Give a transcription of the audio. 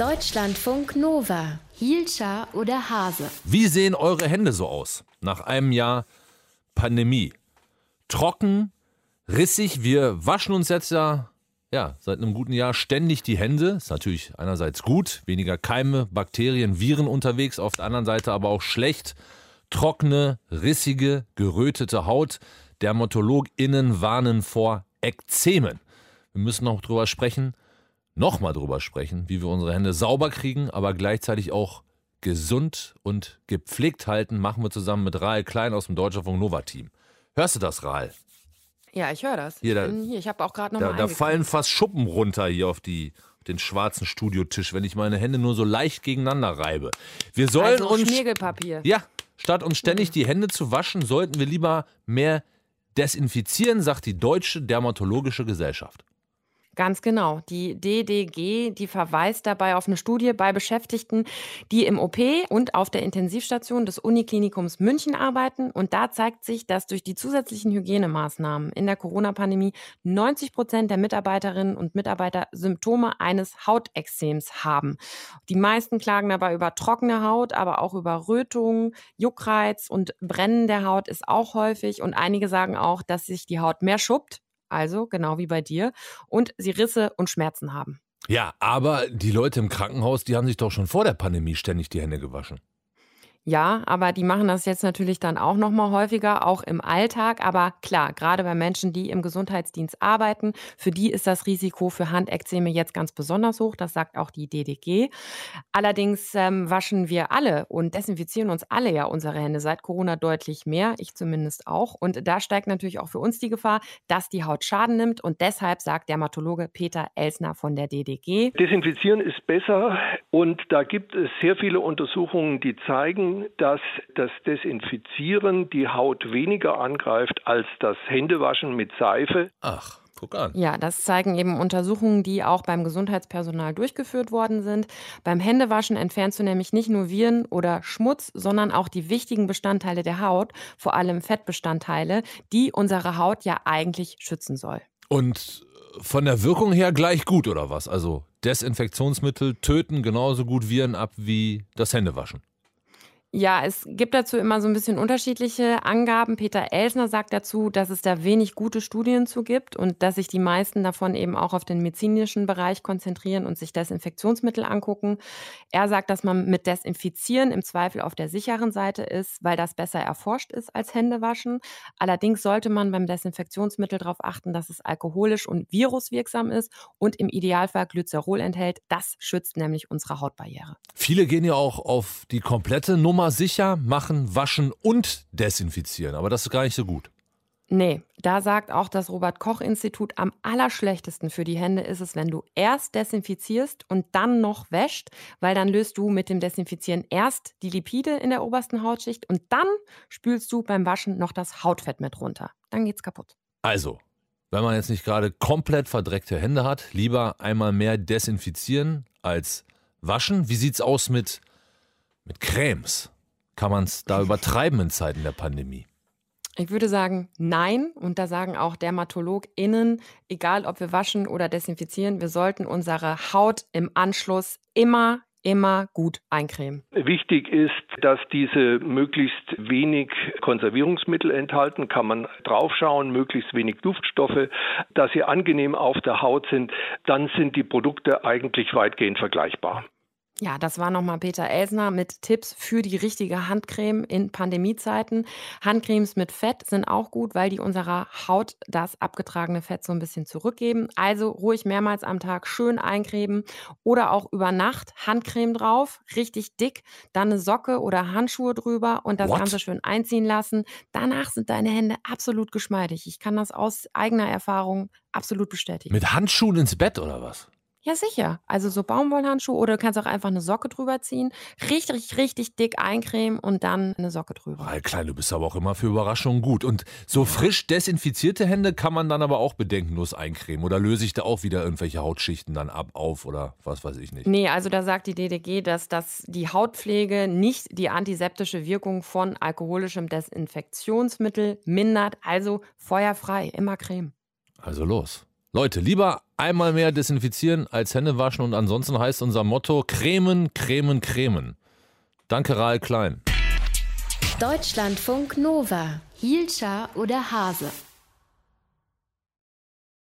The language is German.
Deutschlandfunk Nova. Hielscher oder Hase? Wie sehen eure Hände so aus nach einem Jahr Pandemie? Trocken, rissig. Wir waschen uns jetzt ja, ja seit einem guten Jahr ständig die Hände. Ist natürlich einerseits gut, weniger Keime, Bakterien, Viren unterwegs, auf der anderen Seite aber auch schlecht. Trockene, rissige, gerötete Haut. DermatologInnen warnen vor Ekzemen. Wir müssen noch drüber sprechen, nochmal drüber sprechen, wie wir unsere Hände sauber kriegen, aber gleichzeitig auch gesund und gepflegt halten, machen wir zusammen mit Rahl Klein aus dem Deutschlandfunk Nova Team. Hörst du das, Rahl? Ja, ich höre das. Hier, da, hier. Ich habe auch gerade noch Da, da fallen fast Schuppen runter hier auf die auf den schwarzen Studiotisch, wenn ich meine Hände nur so leicht gegeneinander reibe. Wir sollen also uns Schmirgelpapier. ja, statt uns ständig die Hände zu waschen, sollten wir lieber mehr desinfizieren, sagt die Deutsche Dermatologische Gesellschaft. Ganz genau. Die DDG, die verweist dabei auf eine Studie bei Beschäftigten, die im OP und auf der Intensivstation des Uniklinikums München arbeiten. Und da zeigt sich, dass durch die zusätzlichen Hygienemaßnahmen in der Corona-Pandemie 90 Prozent der Mitarbeiterinnen und Mitarbeiter Symptome eines Hautexzems haben. Die meisten klagen dabei über trockene Haut, aber auch über Rötungen, Juckreiz und Brennen der Haut ist auch häufig. Und einige sagen auch, dass sich die Haut mehr schuppt, also genau wie bei dir, und sie Risse und Schmerzen haben. Ja, aber die Leute im Krankenhaus, die haben sich doch schon vor der Pandemie ständig die Hände gewaschen. Ja, aber die machen das jetzt natürlich dann auch noch mal häufiger, auch im Alltag. Aber klar, gerade bei Menschen, die im Gesundheitsdienst arbeiten, für die ist das Risiko für Handekzeme jetzt ganz besonders hoch. Das sagt auch die DDG. Allerdings ähm, waschen wir alle und desinfizieren uns alle ja unsere Hände seit Corona deutlich mehr. Ich zumindest auch. Und da steigt natürlich auch für uns die Gefahr, dass die Haut Schaden nimmt. Und deshalb sagt Dermatologe Peter Elsner von der DDG, Desinfizieren ist besser und da gibt es sehr viele Untersuchungen, die zeigen, dass das Desinfizieren die Haut weniger angreift als das Händewaschen mit Seife. Ach, guck an. Ja, das zeigen eben Untersuchungen, die auch beim Gesundheitspersonal durchgeführt worden sind. Beim Händewaschen entfernst du nämlich nicht nur Viren oder Schmutz, sondern auch die wichtigen Bestandteile der Haut, vor allem Fettbestandteile, die unsere Haut ja eigentlich schützen soll. Und von der Wirkung her gleich gut, oder was? Also Desinfektionsmittel töten genauso gut Viren ab wie das Händewaschen. Ja, es gibt dazu immer so ein bisschen unterschiedliche Angaben. Peter Elsner sagt dazu, dass es da wenig gute Studien zu gibt und dass sich die meisten davon eben auch auf den medizinischen Bereich konzentrieren und sich Desinfektionsmittel angucken. Er sagt, dass man mit Desinfizieren im Zweifel auf der sicheren Seite ist, weil das besser erforscht ist als Händewaschen. Allerdings sollte man beim Desinfektionsmittel darauf achten, dass es alkoholisch und viruswirksam ist und im Idealfall Glycerol enthält. Das schützt nämlich unsere Hautbarriere. Viele gehen ja auch auf die komplette Nummer sicher, machen, waschen und desinfizieren. Aber das ist gar nicht so gut. Nee, da sagt auch das Robert-Koch-Institut, am allerschlechtesten für die Hände ist es, wenn du erst desinfizierst und dann noch wäscht, weil dann löst du mit dem Desinfizieren erst die Lipide in der obersten Hautschicht und dann spülst du beim Waschen noch das Hautfett mit runter. Dann geht's kaputt. Also, wenn man jetzt nicht gerade komplett verdreckte Hände hat, lieber einmal mehr desinfizieren als waschen. Wie sieht's aus mit, mit Cremes? Kann man es da übertreiben in Zeiten der Pandemie? Ich würde sagen, nein. Und da sagen auch DermatologInnen, egal ob wir waschen oder desinfizieren, wir sollten unsere Haut im Anschluss immer, immer gut eincremen. Wichtig ist, dass diese möglichst wenig Konservierungsmittel enthalten, kann man draufschauen, möglichst wenig Duftstoffe, dass sie angenehm auf der Haut sind, dann sind die Produkte eigentlich weitgehend vergleichbar. Ja, das war nochmal Peter Elsner mit Tipps für die richtige Handcreme in Pandemiezeiten. Handcremes mit Fett sind auch gut, weil die unserer Haut das abgetragene Fett so ein bisschen zurückgeben. Also ruhig mehrmals am Tag schön eincremen oder auch über Nacht Handcreme drauf, richtig dick, dann eine Socke oder Handschuhe drüber und das What? Ganze schön einziehen lassen. Danach sind deine Hände absolut geschmeidig. Ich kann das aus eigener Erfahrung absolut bestätigen. Mit Handschuhen ins Bett oder was? Ja, sicher. Also so Baumwollhandschuhe oder du kannst auch einfach eine Socke drüber ziehen, richtig, richtig dick eincremen und dann eine Socke drüber. Weil Klein, du bist aber auch immer für Überraschungen gut. Und so frisch desinfizierte Hände kann man dann aber auch bedenkenlos eincremen. Oder löse ich da auch wieder irgendwelche Hautschichten dann ab, auf oder was weiß ich nicht? Nee, also da sagt die DDG, dass das die Hautpflege nicht die antiseptische Wirkung von alkoholischem Desinfektionsmittel mindert. Also feuerfrei, immer Creme. Also los. Leute, lieber einmal mehr desinfizieren als Hände waschen und ansonsten heißt unser Motto cremen, cremen, cremen. Danke, Rahl Klein. Deutschlandfunk Nova. Hielscher oder Hase?